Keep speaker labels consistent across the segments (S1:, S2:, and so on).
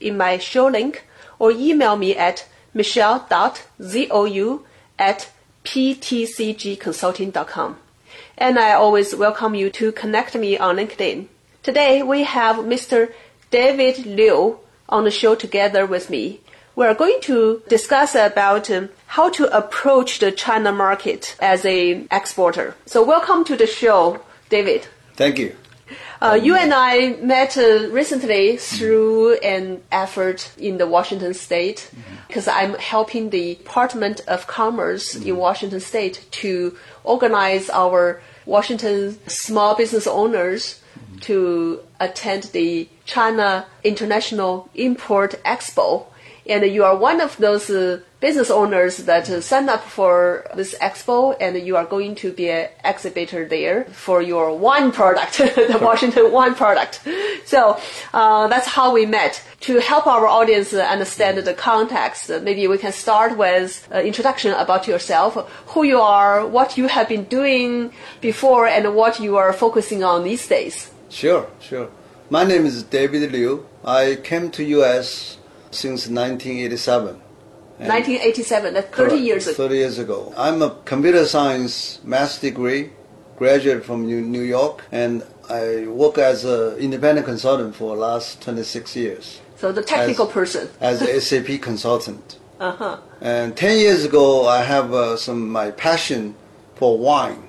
S1: in my show link or email me at michelle.zhou at ptcgconsulting.com. And I always welcome you to connect me on LinkedIn. Today we have Mr. David Liu on the show together with me. We're going to discuss about um, how to approach the China market as an exporter. So welcome to the show, David.
S2: Thank you.
S1: Uh, you and I met uh, recently through an effort in the Washington State because I'm helping the Department of Commerce in Washington State to organize our Washington small business owners to attend the China International Import Expo. And you are one of those uh, business owners that uh, sign up for this expo and you are going to be an exhibitor there for your wine product, the Washington wine product. So uh, that's how we met. To help our audience understand the context, uh, maybe we can start with an introduction about yourself, who you are, what you have been doing before, and what you are focusing on these days.
S2: Sure, sure. My name is David Liu. I came to U.S. since 1987.
S1: 1987, that's 30
S2: Correct,
S1: years ago.
S2: 30 years ago. I'm a computer science master degree graduate from New New York, and I work as an independent consultant for the last 26 years
S1: So the technical
S2: As-
S1: person.
S2: as a SAP consultant.
S1: Uh-huh.
S2: And 10 years ago, I have uh, some my passion for wine.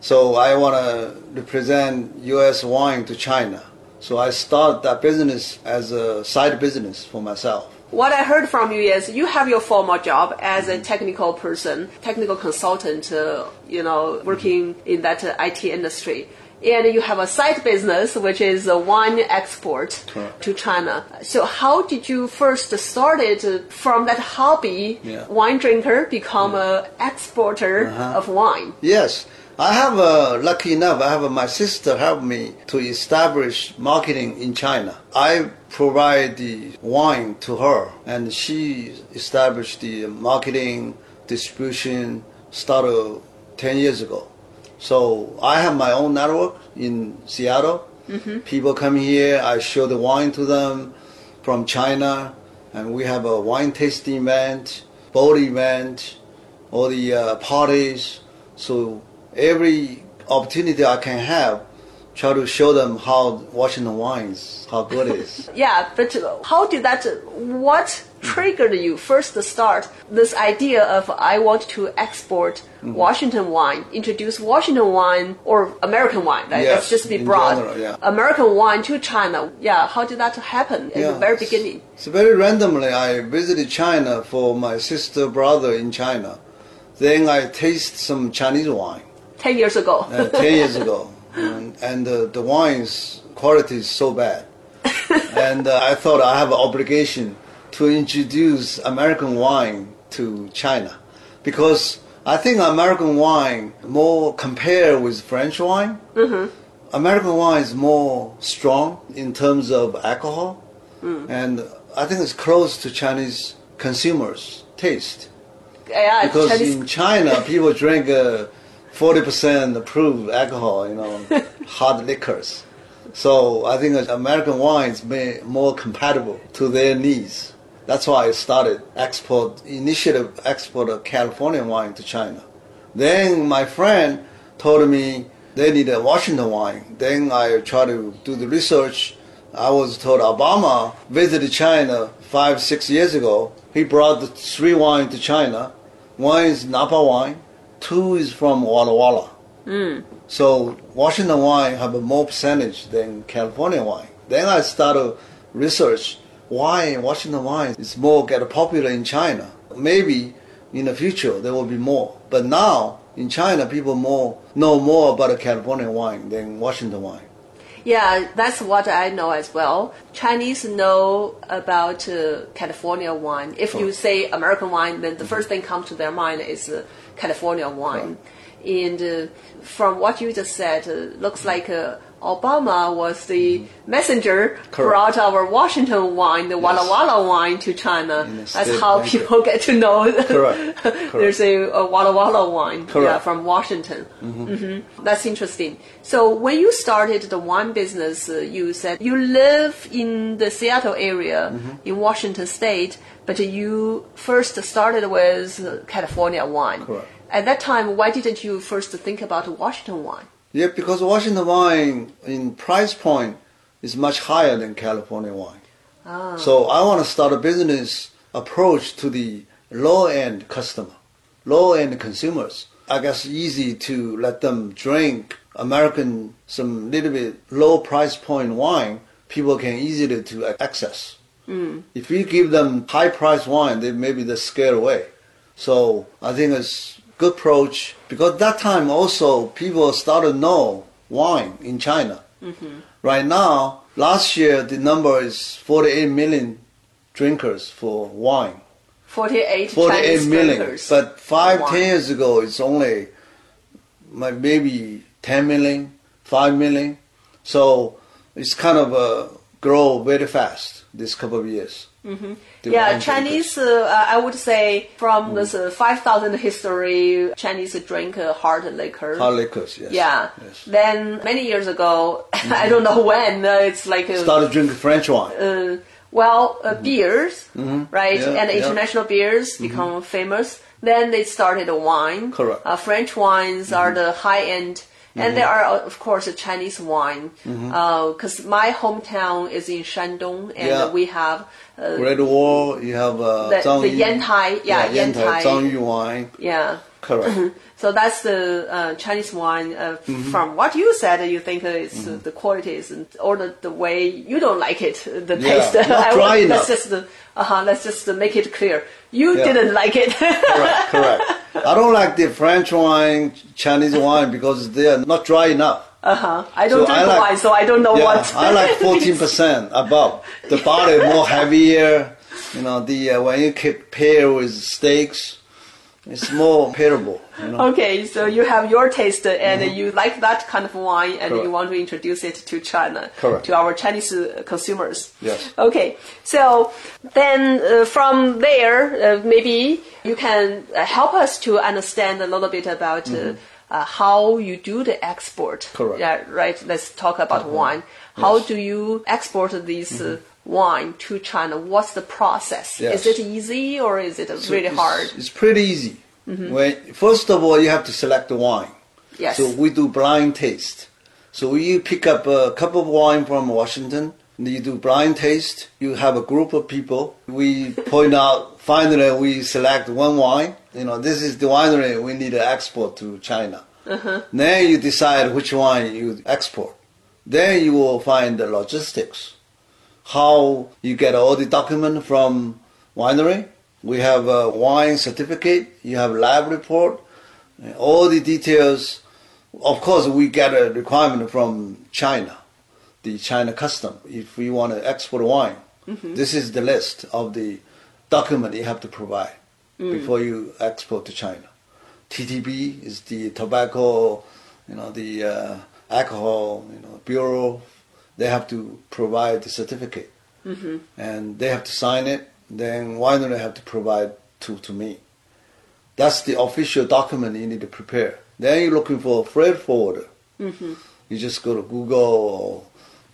S2: So I want to represent U.S. wine to China. So I start that business as a side business for myself.
S1: What I heard from you is you have your formal job as a technical person, technical consultant, uh, you know, working in that uh, IT industry. And you have a side business, which is a wine export
S2: Correct.
S1: to China. So how did you first started uh, from that hobby,
S2: Yeah.
S1: wine drinker, become a exporter
S2: Uh-huh.
S1: of wine?
S2: Yes, I have uh, lucky enough. I have uh, my sister help me to establish marketing in China. I provide the wine to her, and she established the marketing distribution started ten years ago. So I have my own network in Seattle. People come here. I show the wine to them from China, and we have a wine tasting event, boat event, all the uh, parties. So every opportunity I can have, try to show them how Washington wines, how good it is.
S1: Yeah, but how did that, what triggered you first to start this idea of I want to export
S2: Mm-hmm.
S1: Washington wine, introduce Washington wine or American wine, right?
S2: Yes,
S1: Let's just be broad.
S2: general, yeah.
S1: American wine to China. Yeah, how did that happen in the very beginning?
S2: So very randomly, I visited China for my sister brother in China. Then I taste some Chinese wine
S1: 10 years ago.
S2: uh, 10 years ago. And, and uh, the wine's quality is so bad. and uh, I thought I have an obligation to introduce American wine to China. Because I think American wine more compare with French wine. American wine is more strong in terms of alcohol. And I think it's close to Chinese consumers' taste.
S1: yeah,
S2: Because
S1: Chinese,
S2: in China, people drink uh, 40% approved alcohol, you know, hard liquors. So I think American wine is may- more compatible to their needs. That's why I started export initiative export of California wine to China. Then my friend told me they need a Washington wine. Then I try to do the research, I was told Obama visited China five, six years ago. He brought the three wine to China. One is Napa wine, two is from Walla Walla. So Washington wine have a more percentage than California wine. Then I started research why Washington wine is more get popular in China. Maybe in the future there will be more, but now in China people more know more about California wine than Washington wine.
S1: Yeah, that's what I know as well. Chinese know about uh, California wine. If you say American wine, then the first thing comes to their mind is uh, California wine. And uh, from what you just said, uh, looks like uh, Obama was the messenger brought our Washington wine, the Walla Walla wine, to China. That's how
S2: banquet.
S1: people get to know.
S2: Correct.
S1: There's a, a Walla Walla wine yeah, from Washington. hmm That's interesting. So when you started the wine business, uh, you said you live in the Seattle area
S2: Mm-hmm.
S1: in Washington State, but you first started with California wine.
S2: Correct.
S1: At that time, why didn't you first think about Washington wine?
S2: Yeah, because Washington wine in price point is much higher than California wine. Ah. So I want to start a business approach to the low end customer, low end consumers. I guess easy to let them drink American some little bit low price point wine. People can easily to access. Hmm. If you give them high price wine, they maybe they're scared away. So I think it's good approach because that time also people started know wine in China. Right now, last year the number is 48 million drinkers for wine.
S1: 48,
S2: 48
S1: Chinese
S2: million.
S1: drinkers
S2: But five, ten years ago, it's only maybe 10 million, 5 million. So it's kind of uh, grow very fast this couple of years. Mm-hmm.
S1: Yeah, Chinese, uh, I would say from this uh, 5,000 history, Chinese drink uh, hard liquor.
S2: Hard liquors, yes.
S1: Yeah.
S2: Yes.
S1: Then many years ago, I don't know when, uh, it's like uh,
S2: Started drinking French wine.
S1: uh, well, uh, beers, right?
S2: Mm-hmm. Yeah,
S1: and
S2: yeah. Mm-hmm.
S1: international beers become famous. Then they started wine.
S2: Correct.
S1: Uh, French wines are the high end. And there are, uh, of course, a Chinese wine. Because my hometown is in Shandong, and
S2: Yeah.
S1: we have uh,
S2: Great Wall, you have uh,
S1: the,
S2: Zhang
S1: the Yantai. Yeah,
S2: Yantai,
S1: Yantai.
S2: Zhang Yu wine.
S1: Yeah.
S2: Correct.
S1: So that's the uh, Chinese wine. Uh,
S2: Mm-hmm.
S1: From what you said, you think uh, it's, uh, the quality is, or the, the way you don't like it, uh, the
S2: Yeah,
S1: taste.
S2: not
S1: I
S2: dry
S1: want-
S2: enough.
S1: Let's just, uh, uh-huh, let's just uh, make it clear. You
S2: Yeah.
S1: didn't like it.
S2: correct, correct. I don't like the French wine, Chinese wine because they are not dry enough.
S1: uh-huh. I don't
S2: So
S1: drink
S2: I like-
S1: wine, so I don't know
S2: Yeah,
S1: what.
S2: I like 14% above. The body more heavier. You know, the uh, when you pair with steaks, it's more pairable. You know?
S1: Okay, so you have your taste and you like that kind of wine and
S2: Mm-hmm. Correct.
S1: you want to introduce it to China,
S2: Correct.
S1: to our Chinese uh, consumers.
S2: Yes.
S1: Okay, so then uh, from there, uh, maybe you can uh, help us to understand a little bit about uh, uh, how you do the export.
S2: Mm-hmm. Correct.
S1: Yeah, right. Let's talk about wine. How
S2: Yes. Mm-hmm.
S1: do you export this uh, wine to China? What's the process?
S2: Yes.
S1: Is it easy or is it
S2: So
S1: really
S2: it's-
S1: hard? Mm-hmm.
S2: It's pretty easy. When first of all, you have to select the wine.
S1: Yes.
S2: So we do blind taste. So you pick up a cup of wine from Washington. and You do blind taste. You have a group of people. We point out. Finally, we select one wine. You know, this is the winery we need to export to China. Then you decide which wine you export. Then you will find the logistics how you get all the document from winery. We have a wine certificate. You have lab report. Uh, all the details. Of course, we get a requirement from China, the China custom. If we want to export wine, mm-hmm. this is the list of the document you have to provide mm. before you export to China. TTB is the tobacco, you know, the uh, alcohol, you know, bureau. They have to provide the certificate, mm-hmm. and they have to sign it. Then why don't they have to provide to to me. That's the official document you need to prepare. Then you're looking for a freight forwarder. Mm-hmm. You just go to Google or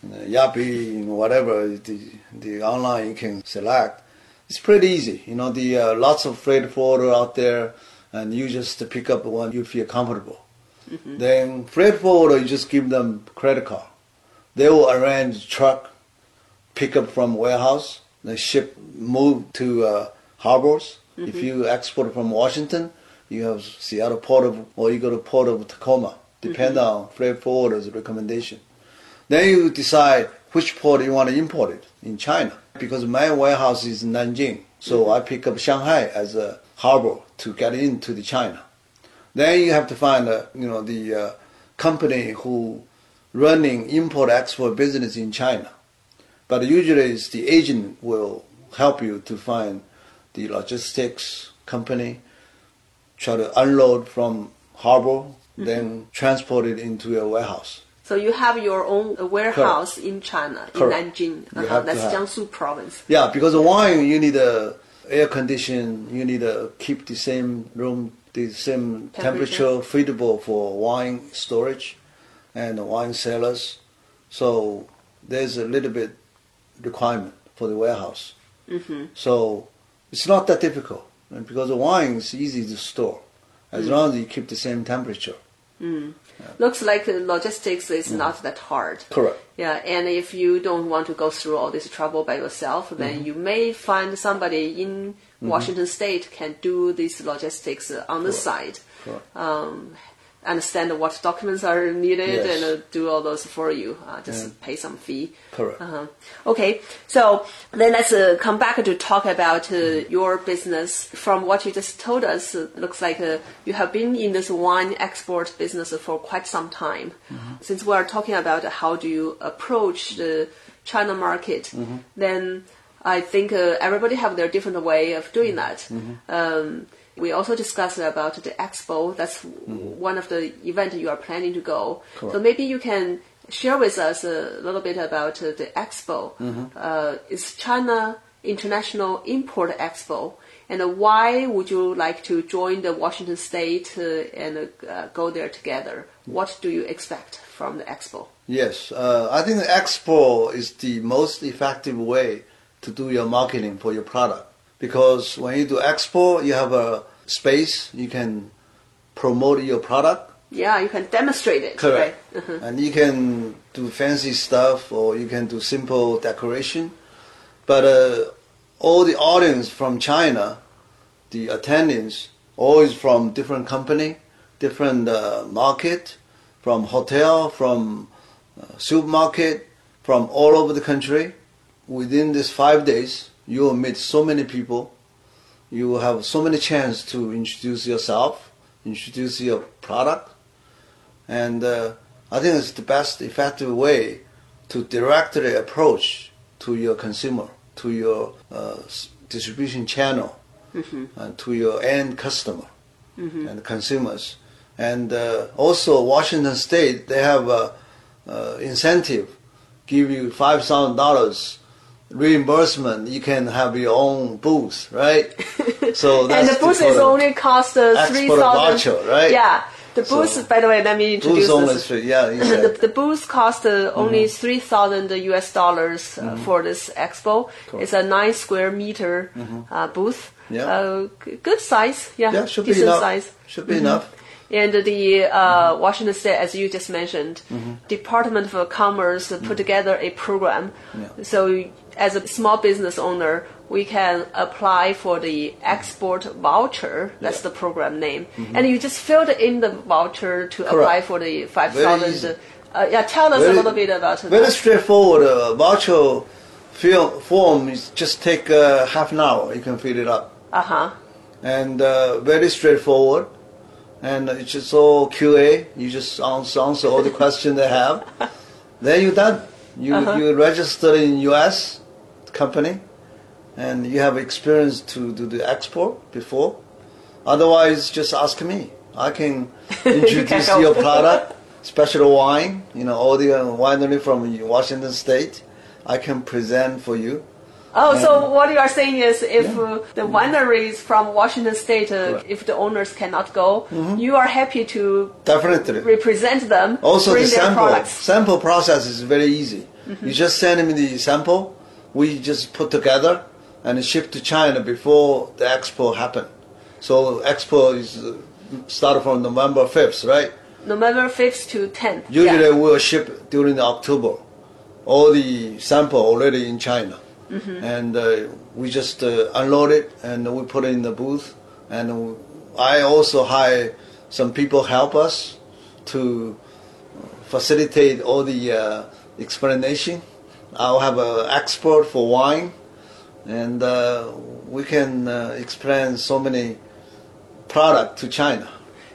S2: you know, Yapi, you know, whatever the the online you can select. It's pretty easy. You know, the uh, lots of freight forwarder out there, and you just pick up one you feel comfortable. Mm-hmm. Then freight forwarder, you just give them credit card. They will arrange truck pick up from warehouse, then ship, move to uh, harbors.
S1: Mm-hmm.
S2: If you export from Washington, you have Seattle Port of, or you go to Port of Tacoma, depend
S1: Mm-hmm.
S2: on freight forwarder's recommendation. Then you decide which port you want to import it in China. Because my warehouse is in Nanjing, so
S1: Mm-hmm.
S2: I pick up Shanghai as a harbor to get into the China. Then you have to find a, you know the uh, company who running import export business in China. But usually it's the agent will help you to find the logistics company, try to unload from harbor, then transport it into your warehouse.
S1: So you have your own uh, warehouse in China, in Nanjing. Uh-huh. That's. Jiangsu province.
S2: Yeah, because wine you need a air condition, you need to keep the same room, the same
S1: Temperature.
S2: temperature, feasible for wine storage and wine cellars. So there's a little bit requirement for the warehouse.
S1: hmm
S2: So it's not that difficult and because the wine is easy to store as long as you keep the same temperature.
S1: Mm. Looks like logistics is not that hard.
S2: Correct.
S1: Yeah, and if you don't want to go through all this trouble by yourself, then
S2: Mm-hmm.
S1: you may find somebody in Washington State can do this logistics on the side.
S2: Correct.
S1: Um, understand what documents are needed
S2: Yes.
S1: and uh, do all those for you. Uh, just pay some fee.
S2: Correct.
S1: Uh-huh. Okay, so then let's uh, come back to talk about uh,
S2: Mm-hmm.
S1: your business. From what you just told us, it looks like uh, you have been in this wine export business for quite some time.
S2: Mm-hmm.
S1: Since we are talking about how do you approach the China market,
S2: Mm-hmm.
S1: then I think uh, everybody have their different way of doing that.
S2: Mm-hmm.
S1: Um, we also discussed about the expo. That's one of the event you are planning to go.
S2: Mm-hmm. Correct.
S1: So maybe you can share with us a little bit about uh, the expo.
S2: Mm-hmm.
S1: Uh, it's China International Import Expo, and uh, why would you like to join the Washington State uh, and uh, go there together? What do you expect from the expo?
S2: Yes, uh, I think the expo is the most effective way to do your marketing for your product because when you do expo, you have a space you can promote your product.
S1: Yeah, you can demonstrate it.
S2: Correct.
S1: Right? Uh-huh.
S2: And you can do fancy stuff or you can do simple decoration. But uh, all the audience from China, the attendants, always from different company, different uh, market, from hotel, from uh, supermarket, from all over the country. Within these five days, you will meet so many people. You will have so many chance to introduce yourself, introduce your product, and uh, I think it's the best effective way to directly approach to your consumer, to your uh, distribution channel, and to your end customer and consumers. And uh, also, Washington State they have a, uh incentive, give you five thousand dollars reimbursement. You can have your own booth, right? So
S1: and
S2: that's
S1: the booth
S2: the
S1: is only cost uh, three thousand.
S2: right?
S1: Yeah, the
S2: So-
S1: booth. by the way, let me introduce
S2: booth only. Yeah, you
S1: the, the booth cost uh, only three thousand US dollars uh, for this expo.
S2: Cool.
S1: It's a nine square meter uh, booth.
S2: Yeah.
S1: Uh, g- good size. Yeah,
S2: yeah, should be enough.
S1: size.
S2: Should be enough.
S1: And the uh, Washington State, as you just mentioned, Department of Commerce put together a program.
S2: Yeah.
S1: So, as a small business owner, we can apply for the export voucher. That's the program name. And you just filled in the voucher to apply for the five
S2: Very easy.
S1: Uh, yeah, tell us a little bit about it.
S2: Very
S1: that.
S2: straightforward. Uh, voucher fill, form is just take uh, half an hour. You can fill it up,
S1: Uh huh.
S2: and uh, very straightforward. And it's just all QA. You just answer, answer all the questions they have. then you're done. You
S1: Uh-huh.
S2: you register in U.S. company, and you have experience to do the export before. Otherwise, just ask me. I can introduce
S1: help.
S2: your product, special wine. You know, all the winery from Washington State. I can present for you.
S1: Oh, so what you are saying is, if
S2: Yeah.
S1: uh, the wineries from Washington State, uh, if the owners cannot go, you are happy to
S2: Definitely.
S1: represent them,
S2: Also, the sample sample process is very easy. You just send me the sample. We just put together and ship to China before the expo happen. So expo is uh, start from November fifth, right?
S1: November 5th to 10th.
S2: Usually
S1: yeah.
S2: we'll ship during October, all the sample already in China, and uh, we just uh, unload it and we put it in the booth. And I also hire some people help us to facilitate all the uh, explanation. I'll have an expert for wine, and uh, we can uh, explain so many product to China.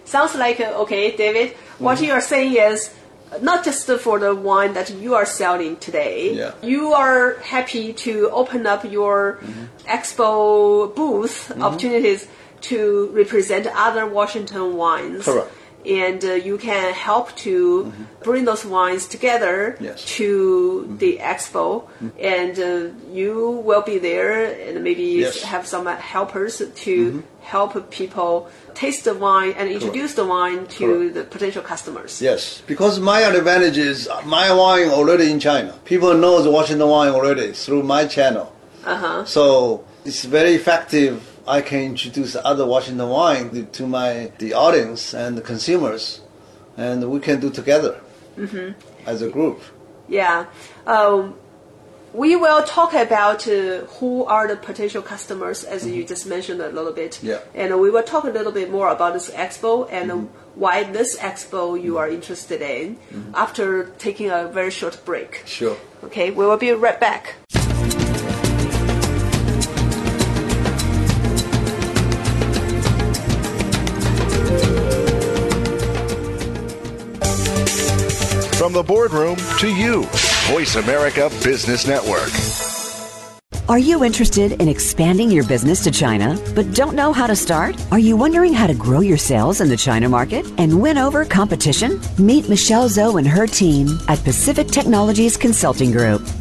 S1: Sounds like uh, okay, David. What
S2: Mm-hmm.
S1: you are saying is not just for the wine that you are selling today.
S2: Yeah.
S1: You are happy to open up your
S2: Mm-hmm.
S1: expo booth opportunities to represent other Washington wines.
S2: Correct.
S1: And uh, you can help to bring those wines together
S2: Mm-hmm. Yes. Mm-hmm.
S1: to the expo, and uh, you will be there, and maybe
S2: Yes. Mm-hmm.
S1: have some helpers to help people taste the wine and introduce the wine to
S2: Correct.
S1: the potential customers.
S2: Yes, because my advantage is my wine already in China. People know the Washington wine already through my channel.
S1: Uh-huh.
S2: So it's very effective. I can introduce other Washington wine to my the audience and the consumers, and we can do together as a group.
S1: Yeah. Um, we will talk about uh, who are the potential customers, as you just mentioned a little bit.
S2: Mm-hmm. Yeah.
S1: And we will talk a little bit more about this expo and why this expo you are interested in after taking a very short break.
S2: Sure.
S1: Okay, we will be right back.
S3: From the boardroom to you, Voice America Business Network.
S4: Are you interested in expanding your business to China but don't know how to start? Are you wondering how to grow your sales in the China market and win over competition? Meet Michelle Zhou and her team at Pacific Technologies Consulting Group.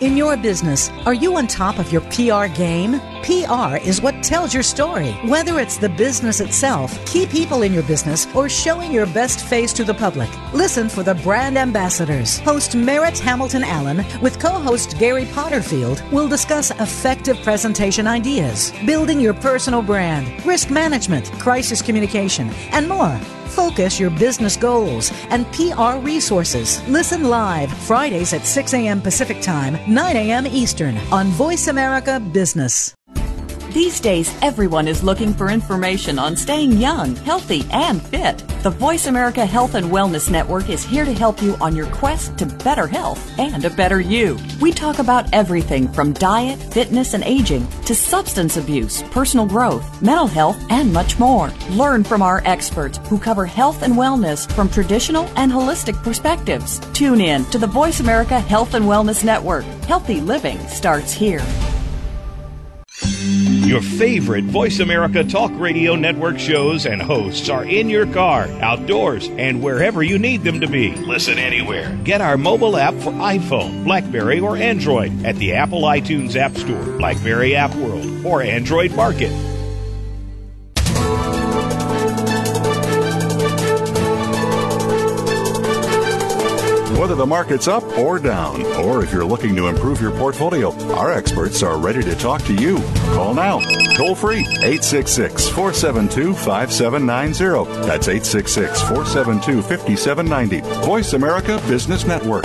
S5: In your business, are you on top of your PR game? PR is what tells your story. Whether it's the business itself, key people in your business, or showing your best face to the public. Listen for the brand ambassadors. Host Merritt Hamilton Allen with co-host Gary Potterfield will discuss effective presentation ideas, building your personal brand, risk management, crisis communication, and more. Focus your business goals and PR resources. Listen live Fridays at 6 a.m. Pacific Time, 9 a.m. Eastern on Voice America Business.
S6: These days, everyone is looking for information on staying young, healthy, and fit. The Voice America Health and Wellness Network is here to help you on your quest to better health and a better you. We talk about everything from diet, fitness, and aging to substance abuse, personal growth, mental health, and much more. Learn from our experts who cover health and wellness from traditional and holistic perspectives. Tune in to the Voice America Health and Wellness Network. Healthy living starts here.
S7: Your favorite Voice America Talk Radio Network shows and hosts are in your car, outdoors, and wherever you need them to be. Listen anywhere. Get our mobile app for iPhone, Blackberry, or Android at the Apple iTunes App Store, Blackberry App World, or Android Market.
S3: Whether the market's up or down, or if you're looking to improve your portfolio, our experts are ready to talk to you. Call now, toll free, 866 472 5790. That's 866 472 5790. Voice America Business Network.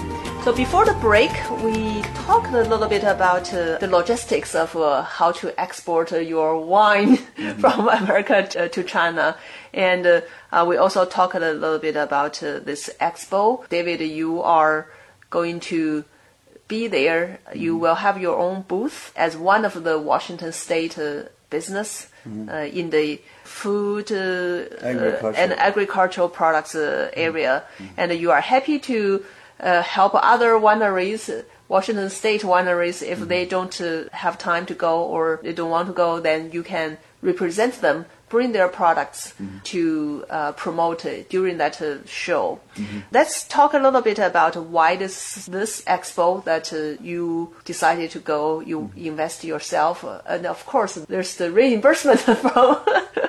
S1: So before the break, we talked a little bit about uh, the logistics of uh, how to export uh, your wine from America to, to China, and uh, uh, we also talked a little bit about uh, this expo. David, you are going to be there, you will have your own booth as one of the Washington State uh, business uh, in the food uh,
S2: Agriculture.
S1: and agricultural products uh, area, and you are happy to uh, help other wineries. Washington State wineries, if they don't uh, have time to go or they don't want to go, then you can represent them, bring their products to uh, promote during that uh, show. Let's talk a little bit about why this this expo that uh, you decided to go. You invest yourself, uh, and of course, there's the reimbursement from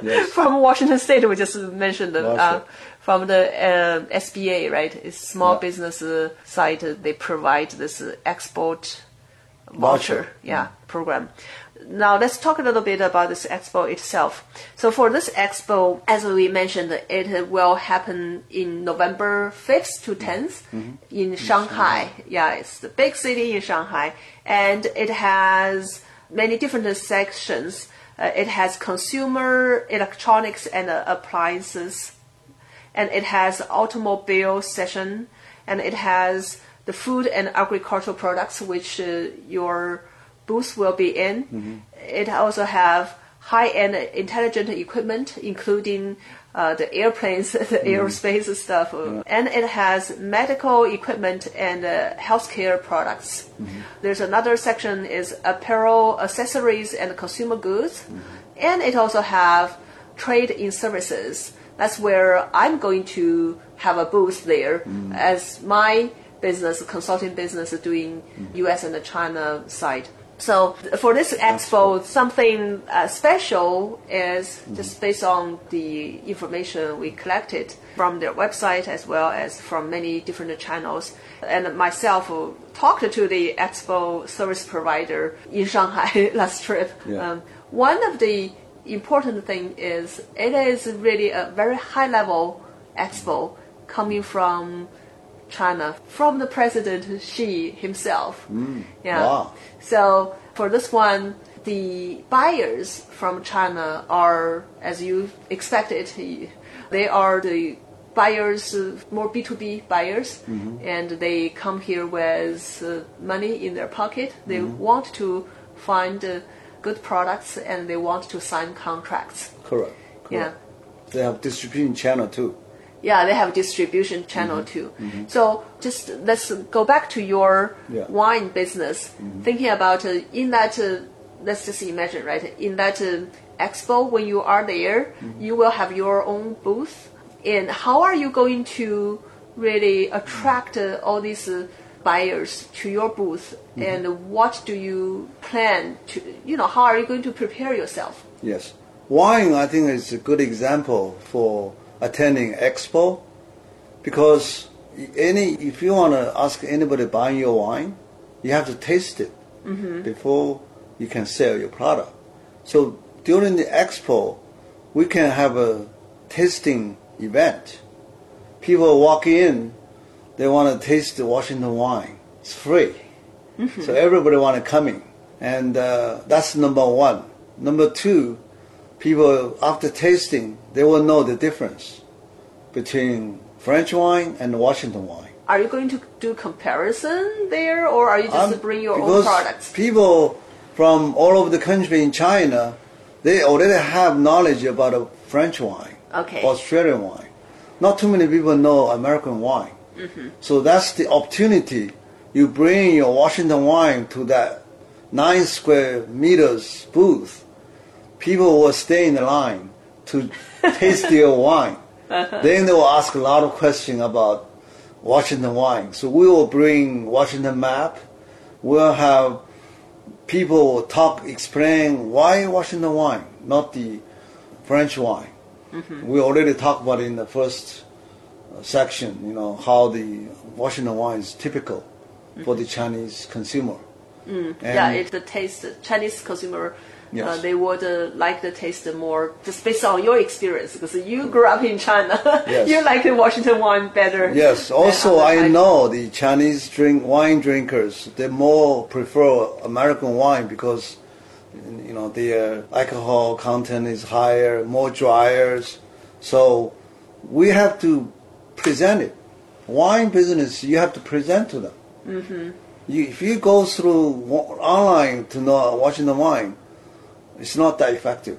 S2: Yes.
S1: from Washington State. We just mentioned
S2: right.
S1: From the uh, SBA, right? It's small
S2: Yeah.
S1: business uh, site. uh, They provide this uh, export voucher, yeah, program. Now let's talk a little bit about this expo itself. So for this expo, as we mentioned, it will happen in November 5th to 10th in Shanghai. Yeah, it's the big city in Shanghai, and it has many different sections. Uh, it has consumer electronics and uh, appliances and it has automobile section, and it has the food and agricultural products which uh, your booth will be in. It also have high-end intelligent equipment, including uh, the airplanes, the aerospace stuff, uh, and it has medical equipment and uh, healthcare products. There's another section is apparel, accessories, and consumer goods, and it also have trade in services. That's where I'm going to have a booth there as my business, consulting business, doing U.S. and the China side. So for this expo, something uh, special is just based on the information we collected from their website as well as from many different channels. And myself uh, talked to the expo service provider in Shanghai last trip.
S2: Yeah.
S1: Um, one of the important thing is it is really a very high level expo coming from China, from the President Xi himself. Yeah.
S2: Wow.
S1: So for this one, the buyers from China are, as you expected, they are the buyers, more B2B buyers, and they come here with uh, money in their pocket. They want to find uh, good products and they want to sign contracts.
S2: Correct.
S1: Yeah.
S2: They have distribution channel too.
S1: Yeah, they have distribution channel too. So just let's go back to your
S2: Yeah.
S1: wine business. Thinking about uh, in that, uh, let's just imagine, right? In that uh, expo, when you are there, you will have your own booth. And how are you going to really attract uh, all these uh, buyers to your booth? Mm-hmm. And what do you plan to, you know, how are you going to prepare yourself?
S2: Yes. Wine, I think, is a good example for attending expo because any if you want to ask anybody buying your wine, you have to taste it mm-hmm. before you can sell your product. So during the expo, we can have a tasting event. People walk in, they want to taste the Washington wine. It's free. So everybody want to come in. And uh, that's number one. Number two, people after tasting, they will know the difference between French wine and Washington wine.
S1: Are you going to do comparison there, or are you just
S2: Um,
S1: bring your own products?
S2: People from all over the country in China, they already have knowledge about a French wine,
S1: Okay.
S2: Australian wine. Not too many people know American wine.
S1: Mm-hmm.
S2: So that's the opportunity. You bring your Washington wine to that nine square meters booth. People will stay in the line to taste your wine.
S1: Uh-huh.
S2: Then they will ask a lot of questions about Washington wine. So we will bring Washington map. We'll have people talk, explain why Washington wine, not the French wine. We already talked about it in the first section, you know, how the Washington wine is typical for the Chinese consumer. And
S1: yeah, it's the taste. Chinese consumer, uh, they would uh, like the taste more just based on your experience because you grew up in China.
S2: Yes.
S1: you like the Washington wine better.
S2: Yes. Also, I know the Chinese drink wine drinkers. They more prefer American wine because you know their alcohol content is higher, more driers. So we have to present it. Wine business, you have to present to them. You, if you go through online to know watching the wine, it's not that effective.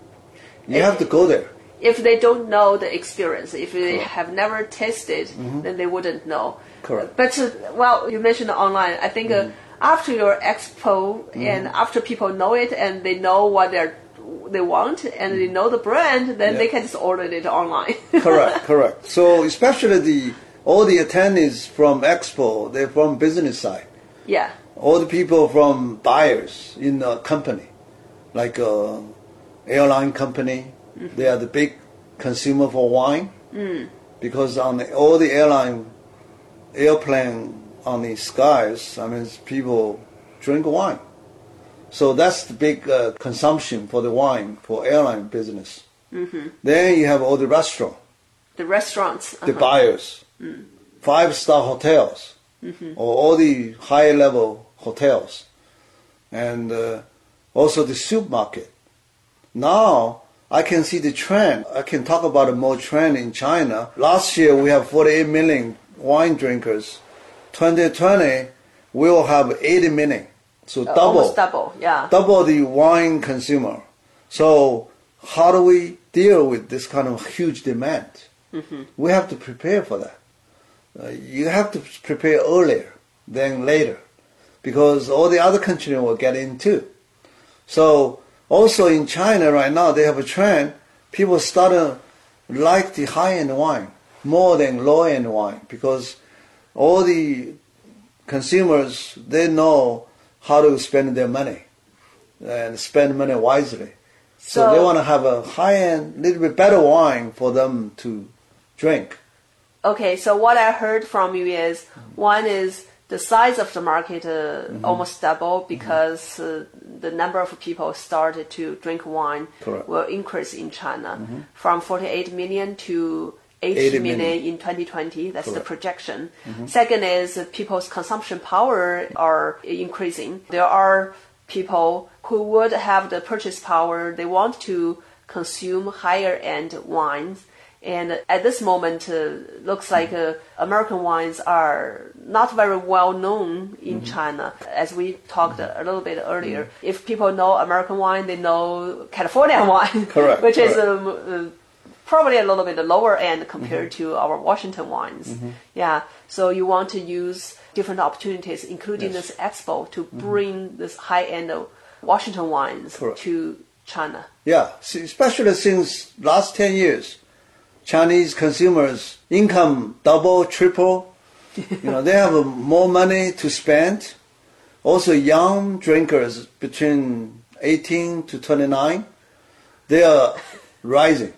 S2: You have to go there.
S1: If they don't know the experience, if they have never tasted, then they wouldn't know.
S2: Mm-hmm. Correct.
S1: But uh, well, you mentioned online. I think uh, after your expo and after people know it and they know what they're they want and they know the brand, then they can just order it online.
S2: correct, correct. So especially the all the attendees from Expo, they're from business side.
S1: yeah.
S2: All the people from buyers in the company, like uh, airline company, they are the big consumer for wine because on the, all the airline airplane on the skies, I mean people drink wine. So that's the big uh, consumption for the wine for airline business. Then you have all the restaurant.
S1: The restaurants.
S2: the
S1: uh-huh.
S2: buyers, five star hotels, or all the high level hotels, and uh, also the supermarket. Now I can see the trend. I can talk about a more trend in China. Last year we have 48 million wine drinkers. 2020 we will have 80 million. So double
S1: double. Yeah.
S2: double the wine consumer. So how do we deal with this kind of huge demand? We have to prepare for that. Uh, you have to prepare earlier than later, because all the other countries will get in too. So also in China right now they have a trend. People start to like the high end wine more than low end wine because all the consumers they know how to spend their money and spend money wisely. So,
S1: So-
S2: they want to have a high end, little bit better wine for them to drink.
S1: Okay, so what I heard from you is one is the size of the market uh,
S2: Mm-hmm.
S1: almost double because uh, the number of people started to drink wine
S2: Correct. Mm-hmm.
S1: will increase in China from 48 million to 80
S2: 80
S1: million
S2: million.
S1: in 2020. That's the
S2: Correct. Mm-hmm.
S1: projection. Second is people's consumption power are increasing. There are people who would have the purchase power. They want to consume higher end wines. And at this moment, uh, looks like uh, American wines are not very well known in
S2: Mm-hmm.
S1: China. As we talked a little bit earlier, if people know American wine, they know California wine,
S2: Correct,
S1: which is
S2: correct.
S1: um, uh, probably a little bit lower end mm-hmm. compared to our Washington wines. Mm-hmm. Yeah, so you want to use different opportunities, including
S2: Yes.
S1: this expo, to mm-hmm. bring this high end Washington wines
S2: Correct.
S1: to China.
S2: Yeah, especially since last 10 years, Chinese consumers income double, triple. you know, they have more money to spend. Also, young drinkers between 18 to 29, they are rising.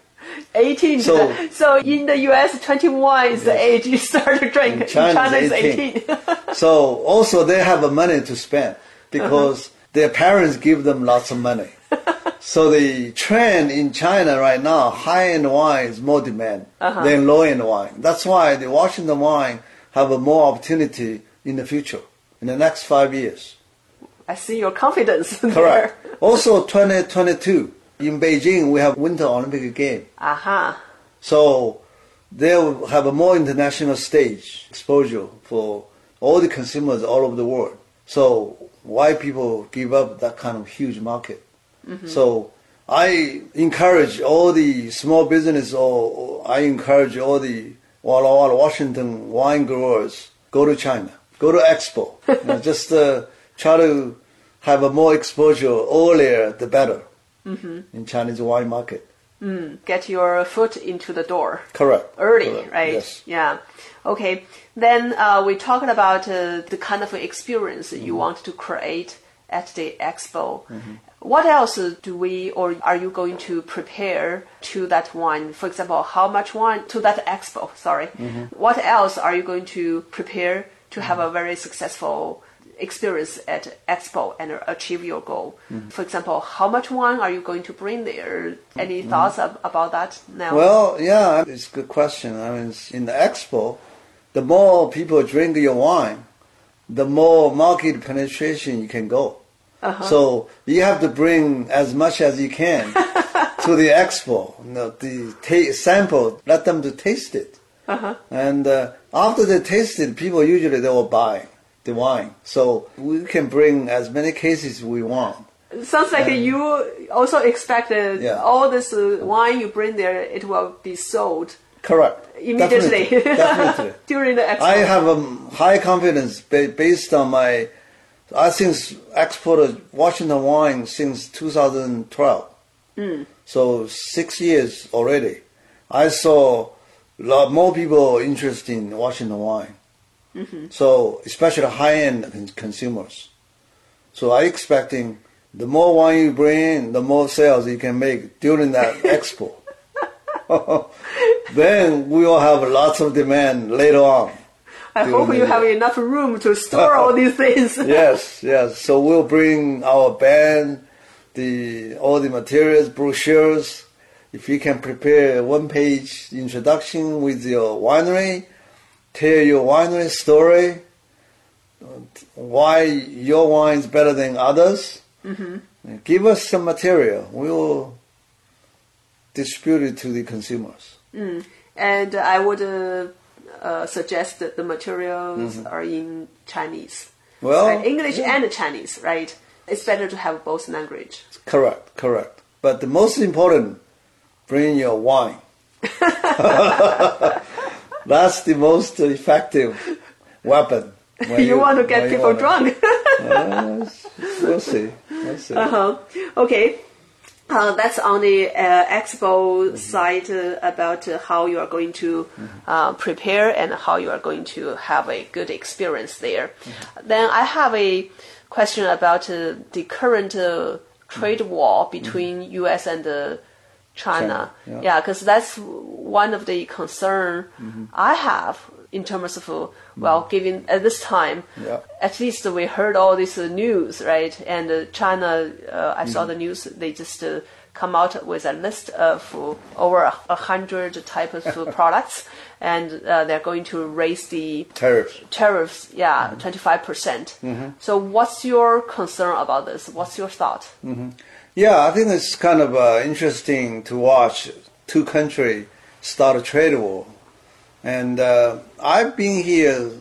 S1: 18.
S2: So-
S1: So, in the US, 21 is the age you start to drink. In
S2: China
S1: China,
S2: is 18.
S1: 18.
S2: So also they have money to spend because uh-huh. their parents give them lots of money. so the trend in China right now, high-end wine is more demand uh-huh. than low-end wine. That's why the Washington wine have a more opportunity in the future, in the next five years.
S1: I see your confidence there.
S2: Correct. also 2022, in Beijing, we have Winter Olympic Game.
S1: Aha.
S2: So they'll have a more international stage exposure for all the consumers all over the world. So why people give up that kind of huge market? So I encourage all the small business or, or I encourage all the Walla Walla Washington wine growers go to China, go to Expo, you know, just uh, try to have a more exposure earlier the better in Chinese wine market.
S1: Get your foot into the door.
S2: Correct.
S1: early,
S2: Correct.
S1: right?
S2: Yes.
S1: Yeah. Okay. Then uh, we talked about uh, the kind of experience
S2: Mm-hmm.
S1: you want to create at the expo. What else do we or are you going to prepare to that wine? For example, how much wine to that expo? Sorry.
S2: Mm-hmm.
S1: What else are you going to prepare to have a very successful experience at expo and achieve your goal?
S2: Mm-hmm.
S1: For example, how much wine are you going to bring there? Any thoughts ab- about that now?
S2: Mm-hmm. Well, yeah, it's a good question. I mean, in the expo, the more people drink your wine, the more market penetration you can go. So you have to bring as much as you can to the expo. You know, the ta- sample, let them to taste it. And uh, after they taste it, people usually they will buy the wine. So we can bring as many cases we want.
S1: Sounds like you also expected
S2: Yeah.
S1: all this uh, wine you bring there, it will be sold
S2: Correct.
S1: immediately
S2: Definitely. Definitely.
S1: during the expo.
S2: I have a high confidence based on my. I since exported Washington wine since 2012. Hmm. So six years already. I saw a lot more people interested in Washington wine. Mm-hmm. So especially high-end consumers. So I expecting the more wine you bring in, the more sales you can make during that expo. then we will have lots of demand later on.
S1: I hope you have enough room to store all these things.
S2: yes, yes. So we'll bring our band, the all the materials, brochures. If you can prepare a one-page introduction with your winery, tell your winery story, why your wine is better than others. Mm-hmm. Give us some material. We will distribute it to the consumers.
S1: And I would uh, uh, suggest that the materials are in Chinese.
S2: Mm-hmm. Well,
S1: Right, English
S2: yeah.
S1: and Chinese, right? It's better to have both language.
S2: Correct, correct. But the most important, bring your wine. That's the most effective weapon.
S1: you, want to get people drunk.
S2: Uh, we'll see. We'll see.
S1: Uh-huh. Okay. Uh, that's on the uh, expo
S2: Mm-hmm.
S1: side uh, about uh, how you are going to uh, prepare and how you are going to have a good experience there.
S2: Mm-hmm.
S1: Then I have a question about uh, the current uh, trade
S2: Mm-hmm.
S1: war between U.S. and uh, China.
S2: China, yeah.
S1: Yeah, because that's one of the concern
S2: Mm-hmm.
S1: I have in terms of well, given at this time,
S2: Yeah.
S1: at least we heard all this uh, news, right? And uh, China, uh, I
S2: Mm-hmm.
S1: saw the news. They just uh, come out with a list of uh, over a, hundred types of products, and uh, they're going to raise the
S2: Tariffs.
S1: tariffs. Yeah,
S2: Mm-hmm.
S1: 25 percent. So, what's your concern about this? What's your thought?
S2: Yeah, I think it's kind of uh, interesting to watch two countries start a trade war. And uh, I've been here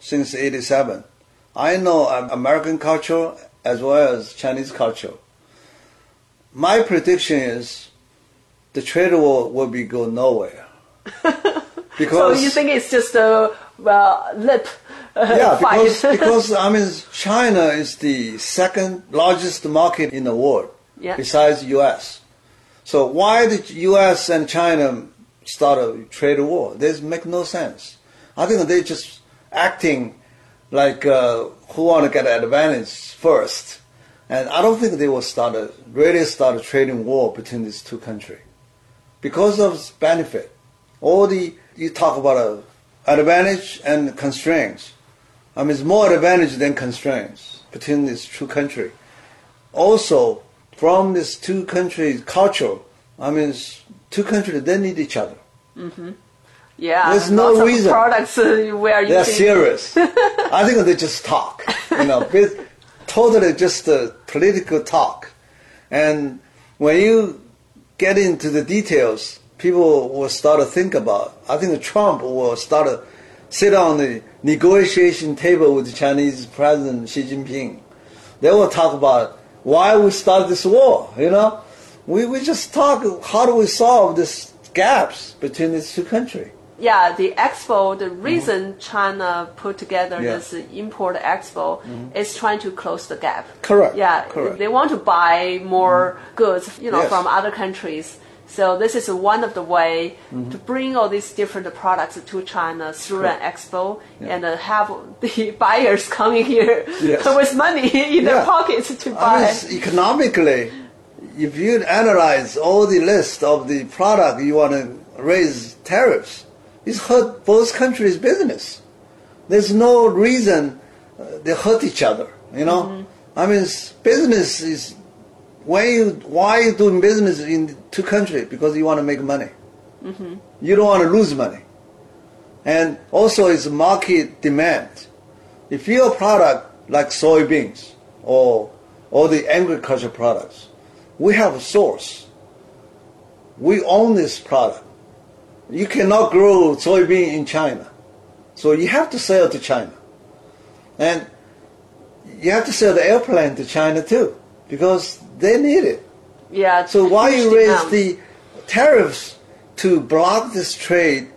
S2: since 87. I know American culture as well as Chinese culture. My prediction is the trade war will be go nowhere.
S1: So, you think it's just a well, lip uh,
S2: yeah,
S1: fight?
S2: because, because I mean China is the second largest market in the world
S1: Yeah.
S2: besides U.S. So why did U.S. and China start a trade war? This make no sense. I think they're just acting like uh, who want to get an advantage first, and I don't think they will start a really start a trading war between these two countries because of benefit. All the you talk about a advantage and constraints. I mean, it's more advantage than constraints between these two countries. Also, from these two countries' culture, I mean, two countries they need each other.
S1: yeah,
S2: There's no reason.
S1: products uh, we are
S2: They're serious. I think they just talk. You know, totally just a political talk. And when you get into the details, people will start to think about. I think Trump will start to sit on the negotiation table with the Chinese President Xi Jinping. They will talk about why we start this war. You know, we we just talk. How do we solve these gaps between these two countries?
S1: Yeah, the expo, the reason mm-hmm. China put together.
S2: Yeah.
S1: this import expo mm-hmm. is trying to close the gap.
S2: Correct,
S1: Yeah,
S2: correct.
S1: They want to buy more mm-hmm. goods, you know,
S2: Yes.
S1: from other countries. So this is one of the way
S2: Mm-hmm.
S1: to bring all these different products to China through an expo and uh, have the buyers coming here
S2: Yes.
S1: with money in their pockets to
S2: I mean,
S1: buy.
S2: economically, if you analyze all the list of the product you want to raise tariffs, it's hurt both countries' business. There's no reason uh, they hurt each other. You know, I mean, business is when you why you doing business in two countries because you want to make money. Mm-hmm. You don't want to lose money, and also it's market demand. If your product like soybeans or all the agriculture products, we have a source. We own this product. You cannot grow soybean in China, so you have to sell to China. And you have to sell the airplane to China too, because they need it.
S1: Yeah.
S2: So why you raise
S1: demand.
S2: the tariffs to block this trade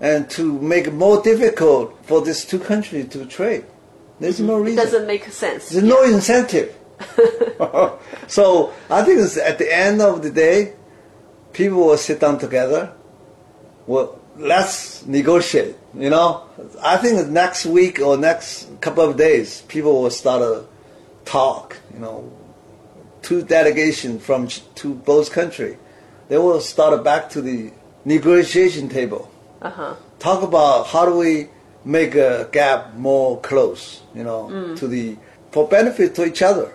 S2: and to make it more difficult for these two countries to trade? There's mm-hmm.
S1: no
S2: reason.
S1: It doesn't make sense.
S2: There's no incentive. so I think it's at the end of the day, people will sit down together. Well, let's negotiate. You know, I think next week or next couple of days, people will start to talk. You know, two delegation from to both country, they will start back to the negotiation table.
S1: Uh-huh.
S2: Talk about how do we make a gap more close. You know,
S1: Mm.
S2: to the for benefit to each other,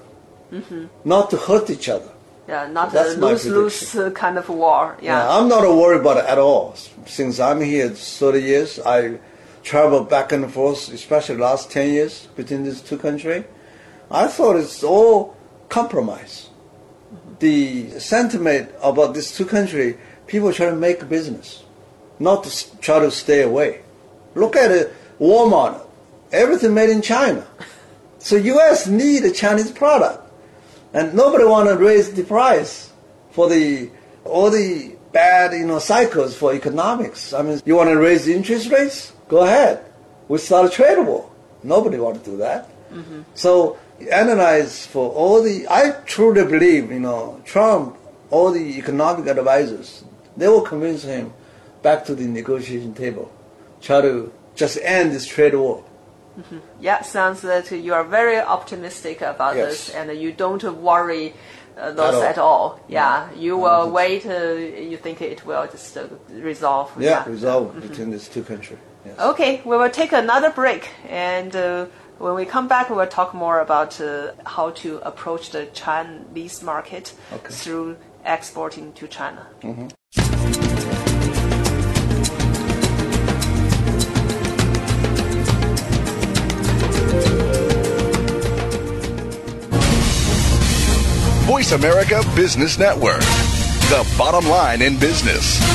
S1: Mm-hmm.
S2: not to hurt each other.
S1: Yeah, not a
S2: my
S1: lose-lose uh, kind of war. Yeah.
S2: Yeah, I'm not worried about it at all. Since I'm here 30 years, I travel back and forth, especially last 10 years between these two countries. I thought it's all compromise. The sentiment about these two countries, people try to make business, not to try to stay away. Look at it, Walmart, everything made in China. So U.S. need a Chinese product and nobody want to raise the price for the all the bad you know cycles for economics. I mean, you want to raise the interest rates? Go ahead. We start a trade war. Nobody want to do that. Mm-hmm. So analyze for all the. I truly believe you know Trump, all the economic advisors, they will convince him back to the negotiation table, try to just end this trade war.
S1: Yeah, sounds that you are very optimistic about
S2: Yes.
S1: this, and you don't worry uh, those
S2: all.
S1: at all. Yeah, you will wait. Uh, you think it will just uh, resolve.
S2: Yeah, resolve between these two countries. Yes.
S1: Okay, we will take another break, and uh, when we come back, we will talk more about uh, how to approach the Chinese market
S2: Okay.
S1: through exporting to China.
S8: Voice America Business Network, the bottom line in business.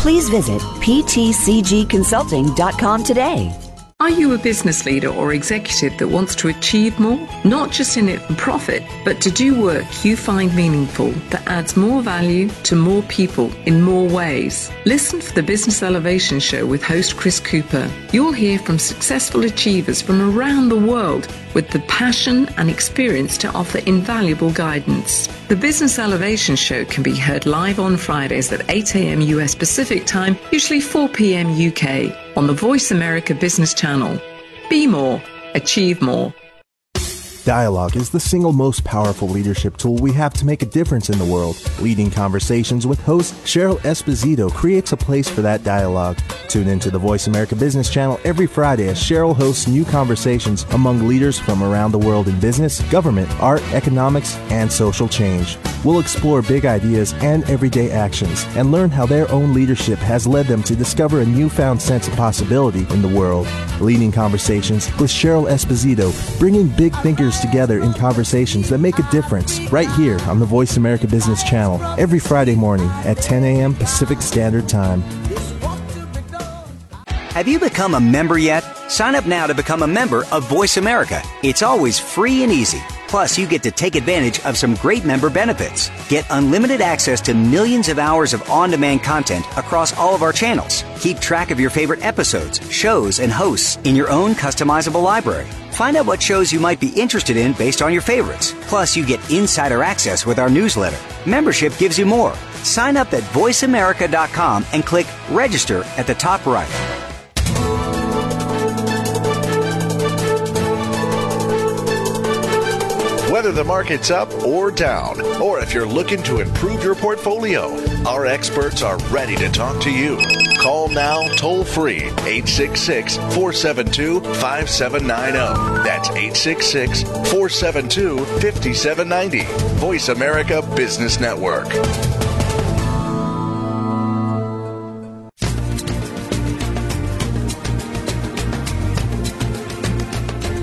S4: Please visit ptcgconsulting.com today.
S9: Are you a business leader or executive that wants to achieve more? Not just in it for profit, but to do work you find meaningful that adds more value to more people in more ways. Listen for the Business Elevation Show with host Chris Cooper. You'll hear from successful achievers from around the world with the passion and experience to offer invaluable guidance. The Business Elevation Show can be heard live on Fridays at 8 a.m. US Pacific Time, usually 4 p.m. UK, on the Voice America Business Channel. Be more, achieve more.
S10: Dialogue is the single most powerful leadership tool we have to make a difference in the world. Leading Conversations with host Cheryl Esposito creates a place for that dialogue. Tune into the Voice America Business Channel every Friday as Cheryl hosts new conversations among leaders from around the world in business, government, art, economics, and social change. We'll explore big ideas and everyday actions and learn how their own leadership has led them to discover a newfound sense of possibility in the world. Leading Conversations with Cheryl Esposito, bringing big thinkers together in conversations that make a difference right here on the Voice America Business Channel every Friday morning at 10 a.m. Pacific Standard Time.
S11: Have you become a member yet? Sign up now to become a member of Voice America. It's always free and easy. Plus, you get to take advantage of some great member benefits. Get unlimited access to millions of hours of on demand content across all of our channels. Keep track of your favorite episodes, shows, and hosts in your own customizable library. Find out what shows you might be interested in based on your favorites. Plus, you get insider access with our newsletter. Membership gives you more. Sign up at voiceamerica.com and click register at the top right.
S8: Whether the market's up or down, or if you're looking to improve your portfolio, our experts are ready to talk to you. Call now toll free 866 472 5790. That's 866 472 5790. Voice America Business Network.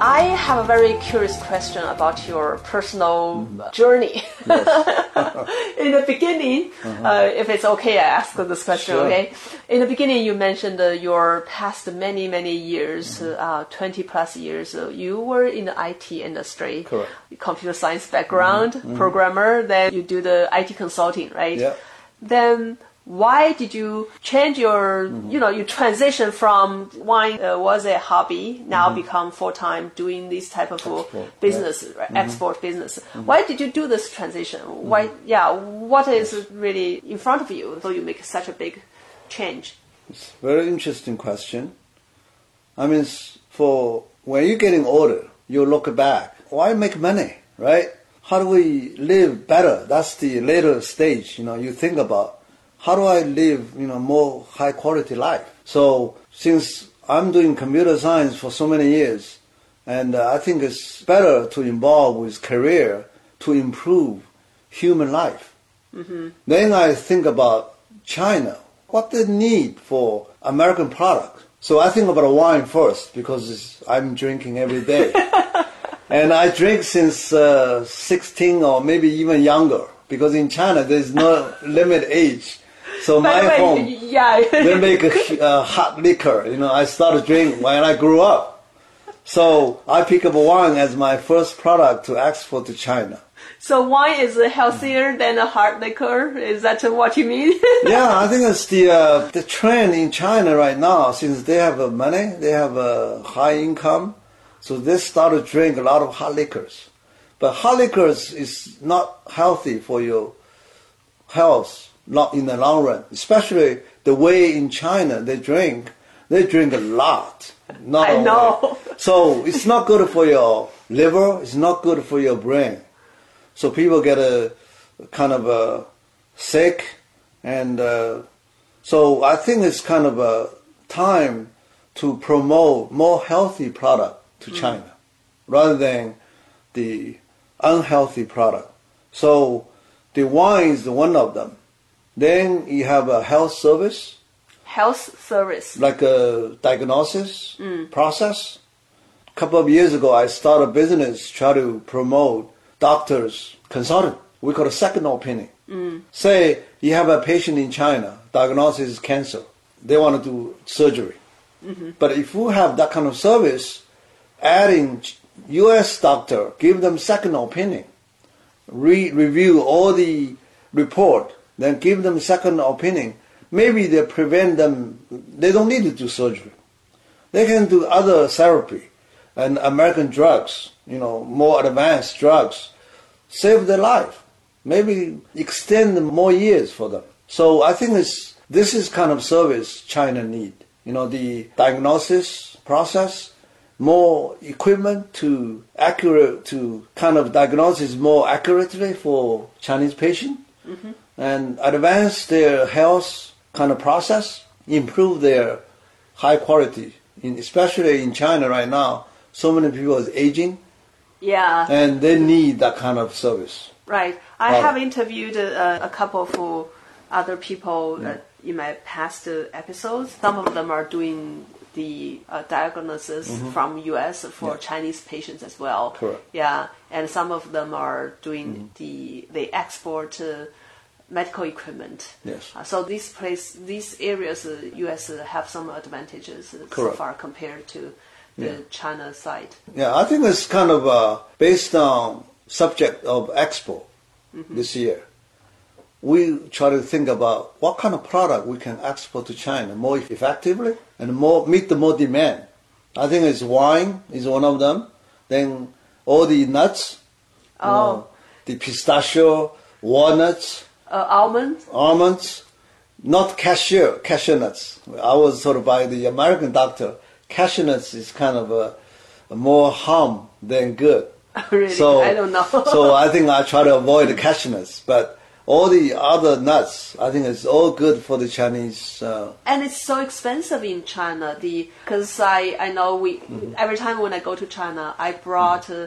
S1: I have a very curious question about your personal journey. In the beginning, uh, if it's okay, I ask this question.
S2: Sure.
S1: Okay. In the beginning, you mentioned uh, your past many many years, uh, twenty plus years. Uh, you were in the IT industry,
S2: Correct.
S1: computer science background, programmer. Then you do the IT consulting, right?
S2: Yeah.
S1: Then why did you change your you know you transition from wine uh, was a hobby now mm-hmm. become full time doing this type of
S2: Export,
S1: business right? Mm-hmm. export business mm-hmm. why did you do this transition why yeah what is really in front of you so you make such a big change It's
S2: Very interesting question. I mean, for when you're getting older, you look back. Why make money, right? How do we live better? That's the later stage. You know, you think about how do I live, you know, more high quality life. So since I'm doing computer science for so many years, and uh, I think it's better to involve with career to improve human life. Then I think about China. What the need for American product? So I think about wine first because it's, I'm drinking every day, and I drink since uh, 16 or maybe even younger. Because in China there's no limit age. So
S1: by
S2: my
S1: way
S2: home
S1: yeah
S2: they make a, uh, hot liquor. You know, I started drinking when I grew up. So I pick up wine as my first product to export to China.
S1: so wine is healthier than a hard liquor is that what you mean
S2: yeah, I think it's the uh, the trend in China right now. Since they have uh, money, they have a high income, so they start to drink a lot of hot liquors. But hot liquors is not healthy for your health, in the long run. Especially the way in China they drink, they drink a lot. Not
S1: I know.
S2: So it's not good for your liver. It's not good for your brain. So people get a kind of a sick, and uh, so I think it's kind of a time to promote more healthy product to China rather than the unhealthy product. So the wine is one of them. Then you have a health service
S1: health service
S2: like a diagnosis mm. process. A couple of years ago, I started a business try to promote doctors consulting. We call it second opinion. Mm. Say you have a patient in China, diagnosis is cancer. They want to do surgery. Mm-hmm. But if you have that kind of service, adding U.S. doctor, give them second opinion, re- review all the report, then give them second opinion. Maybe they prevent them. They don't need to do surgery. They can do other therapy and American drugs. You know, more advanced drugs, save their life. Maybe extend more years for them. So I think it's, this is kind of service China need. You know, the diagnosis process, more equipment to accurate to kind of diagnosis more accurately for Chinese patient, mm-hmm. And advance their health kind of process, improve their high quality. In, especially in China right now, so many people is aging,
S1: yeah
S2: and they need that kind of service.
S1: Right. I
S2: Right.
S1: have interviewed uh, a couple of uh, other people uh, in my past uh, episodes. Some of them are doing the uh, diagnosis from U.S. for Chinese patients as well.
S2: Correct.
S1: Yeah, and some of them are doing the they export uh, medical equipment.
S2: Yes.
S1: Uh, so these place these areas, uh, U.S. Uh, have some advantages uh, so far compared to the China side.
S2: Yeah, I think it's kind of uh, based on subject of expo this year. we try to think about what kind of product we can export to China more effectively and more meet the more demand. I think it's wine is one of them. Then all the nuts, you
S1: Oh.
S2: know, the pistachio, walnuts,
S1: Uh, almonds.
S2: almonds, not cashew, cashew nuts. I was told by the American doctor, cashew nuts is kind of a, a more harm than good.
S1: really?
S2: So
S1: I don't know.
S2: so I think I try to avoid the cashew nuts, but all the other nuts, I think it's all good for the Chinese. Uh,
S1: and it's so expensive in China. The because I I know we
S2: Mm-hmm.
S1: every time when I go to China, I brought. Uh,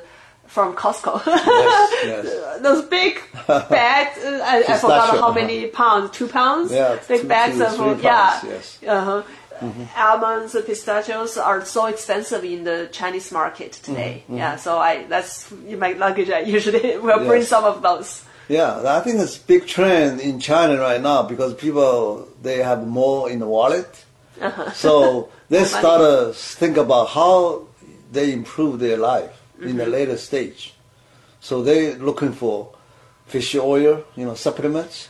S1: from Costco,
S2: yes.
S1: those big bags. Uh, I, I forgot how
S2: uh-huh.
S1: many pounds. Two pounds.
S2: Yeah,
S1: big
S2: two
S1: bags
S2: to
S1: of
S2: three
S1: yeah.
S2: yes.
S1: Uh-huh.
S2: Mm-hmm.
S1: Almonds, pistachios are so expensive in the Chinese market today. Yeah, so I that's in my luggage. I usually will bring some of those.
S2: Yeah, I think it's big trend in China right now because people they have more in the wallet, so they start to think about how they improve their life in the later stage. So they're looking for fish oil, you know, supplements.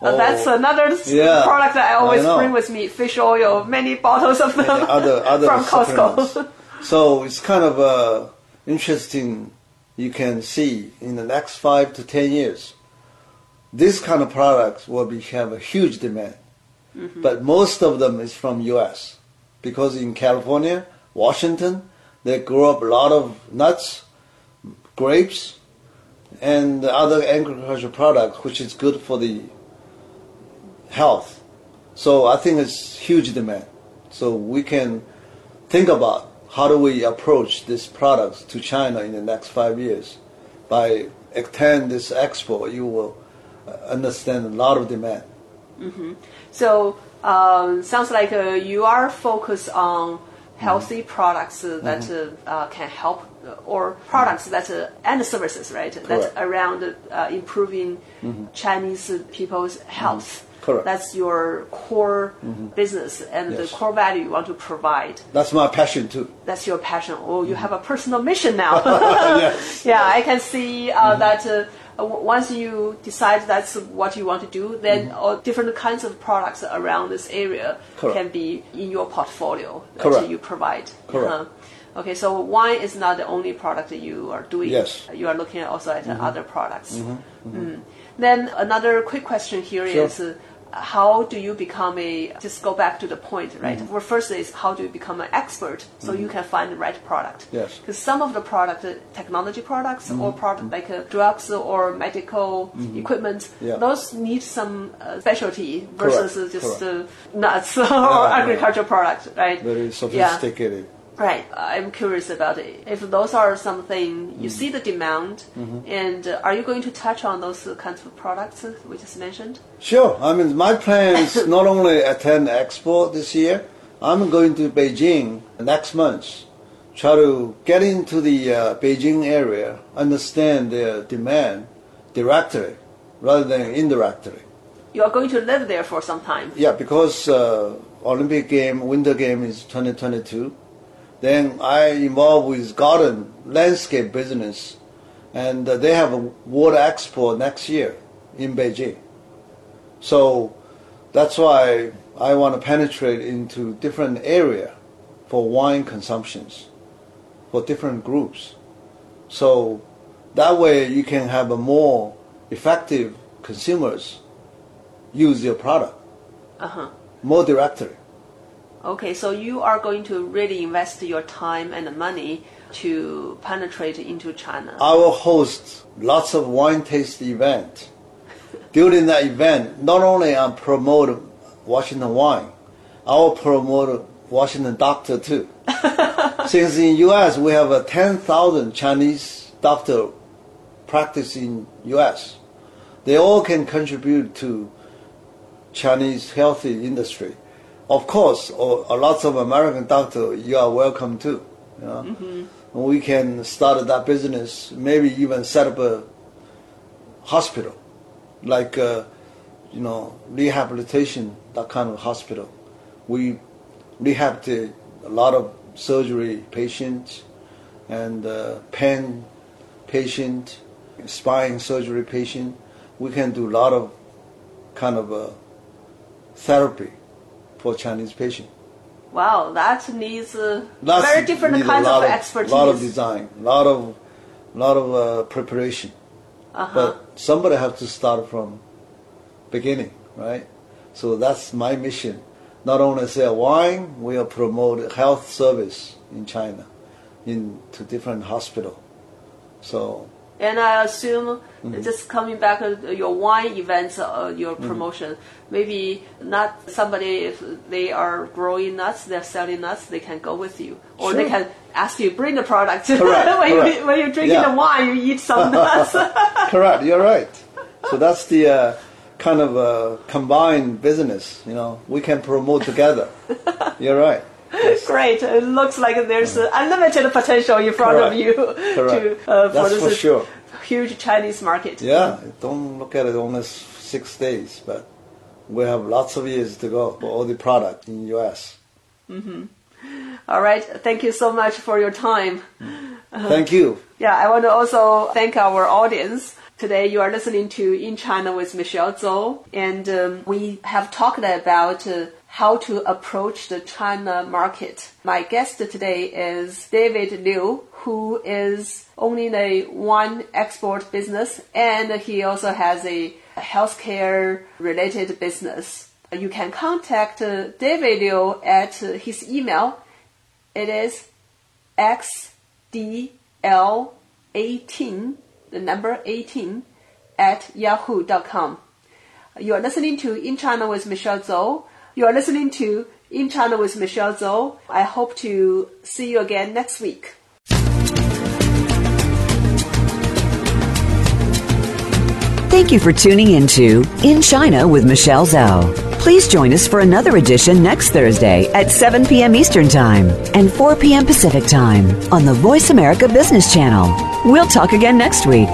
S1: Uh, that's another
S2: Yeah,
S1: product that I always
S2: I
S1: bring with me: fish oil, many bottles of them
S2: other other
S1: from. Costco.
S2: So it's kind of uh, interesting. You can see in the next five to ten years, this kind of products will be have a huge demand. But most of them is from U.S. because in California, Washington, they grow up a lot of nuts, grapes, and other agricultural products, which is good for the health. So I think it's huge demand. So we can think about how do we approach these products to China in the next five years. By extend this export, you will uh, understand a lot of demand.
S1: So um, sounds like uh, you are focused on healthy products uh, that uh, uh, can help, uh, or products that uh, and services, right? That
S2: Correct.
S1: around uh, improving Chinese people's health.
S2: Correct.
S1: That's your core business and
S2: Yes.
S1: the core value you want to provide.
S2: That's my passion too.
S1: That's your passion. Oh, you have a personal mission now.
S2: yes.
S1: yeah, I can see uh, that uh, once you decide that's what you want to do, then all different kinds of products around this area
S2: Mm-hmm. Correct.
S1: can be in your portfolio that
S2: Correct.
S1: you provide.
S2: Correct.
S1: Uh-huh. Okay, so wine is not the only product that you are doing.
S2: Yes. Mm-hmm.
S1: You are looking also at uh, other products. Mm. Then another quick question here is.
S2: Sure.
S1: Uh, how do you become a just go back to the point right
S2: Mm-hmm.
S1: well first is how do you become an expert so you can find the right product
S2: Yes. Mm-hmm.
S1: because some of the product uh, technology products or product like uh, drugs or medical equipment
S2: Yeah.
S1: those need some uh, specialty versus
S2: Correct,
S1: just
S2: correct.
S1: uh, nuts or
S2: yeah.
S1: agricultural product right
S2: Very
S1: yeah
S2: sophisticated.
S1: Right. I'm curious about it. If those are something you see the demand, and uh, are you going to touch on those kinds of products we just mentioned?
S2: Sure. I mean, my plan is not only attend Expo this year, I'm going to Beijing next month. Try to get into the uh, Beijing area, understand their demand directly rather than indirectly.
S1: You are going to live there for some time.
S2: Yeah, because uh, Olympic game, Winter game is 2022. Then I involved with garden landscape business, and uh, they have a World Expo next year in Beijing. So that's why I want to penetrate into different area for wine consumptions for different groups. So that way you can have a more effective consumers use your product
S1: Uh huh.
S2: more directly.
S1: Okay, so you are going to really invest your time and money to penetrate into China.
S2: I will host lots of wine taste event. During that event, not only I promote Washington wine, I will promote Washington doctor too. Since in U.S. we have a 10,000 Chinese doctor practice in U.S., they all can contribute to Chinese healthy industry. Of course, or, or lots of American doctor, you are welcome too. You know? We can start that business, maybe even set up a hospital, like uh, you know rehabilitation, that kind of hospital. We rehabilitate a lot of surgery patients and uh, pain patient, spine surgery patient. We can do a lot of kind of a therapy for Chinese patient.
S1: Wow, that needs uh, very different
S2: a
S1: kinds
S2: lot
S1: of expertise.
S2: lot of design, lot of lot of uh, preparation.
S1: Uh-huh.
S2: But somebody have to start from beginning, right? So that's my mission. Not only sell wine, we will promote health service in China, in to different hospital. So
S1: And I assume,
S2: Mm-hmm.
S1: just coming back your wine events, uh, your
S2: Mm-hmm.
S1: Maybe not somebody, if they are growing nuts, they're selling nuts, they can go with you. Or they can ask you, bring the product.
S2: Correct,
S1: when,
S2: correct.
S1: You, when you're drinking
S2: Yeah.
S1: the wine, you eat some nuts.
S2: correct, you're right. So that's the uh, kind of uh, combined business. You know, we can promote together. You're right.
S1: Great. It looks like there's uh, unlimited potential in front of you
S2: Correct.
S1: to, uh, for
S2: That's
S1: this
S2: for sure.
S1: huge Chinese market.
S2: Yeah, don't look at it only six days, but we have lots of years to go for all the product in U.S.
S1: All right. Thank you so much for your time.
S2: Thank you.
S1: Yeah, I want to also thank our audience. Today you are listening to In China with Michelle Zhou, and um, we have talked about uh, how to approach the China market. My guest today is David Liu, who is owning a wine export business, and he also has a healthcare related business. You can contact David Liu at his email. It is xdl18, the number 18, at yahoo.com. You are listening to In China with Michelle Zhou. You are listening to In China with Michelle Zhou. I hope to see you again next week.
S4: Thank you for tuning into In China with Michelle Zhao. Please join us for another edition next Thursday at 7 p.m. Eastern Time and 4 p.m. Pacific Time on the Voice America Business Channel. We'll talk again next week.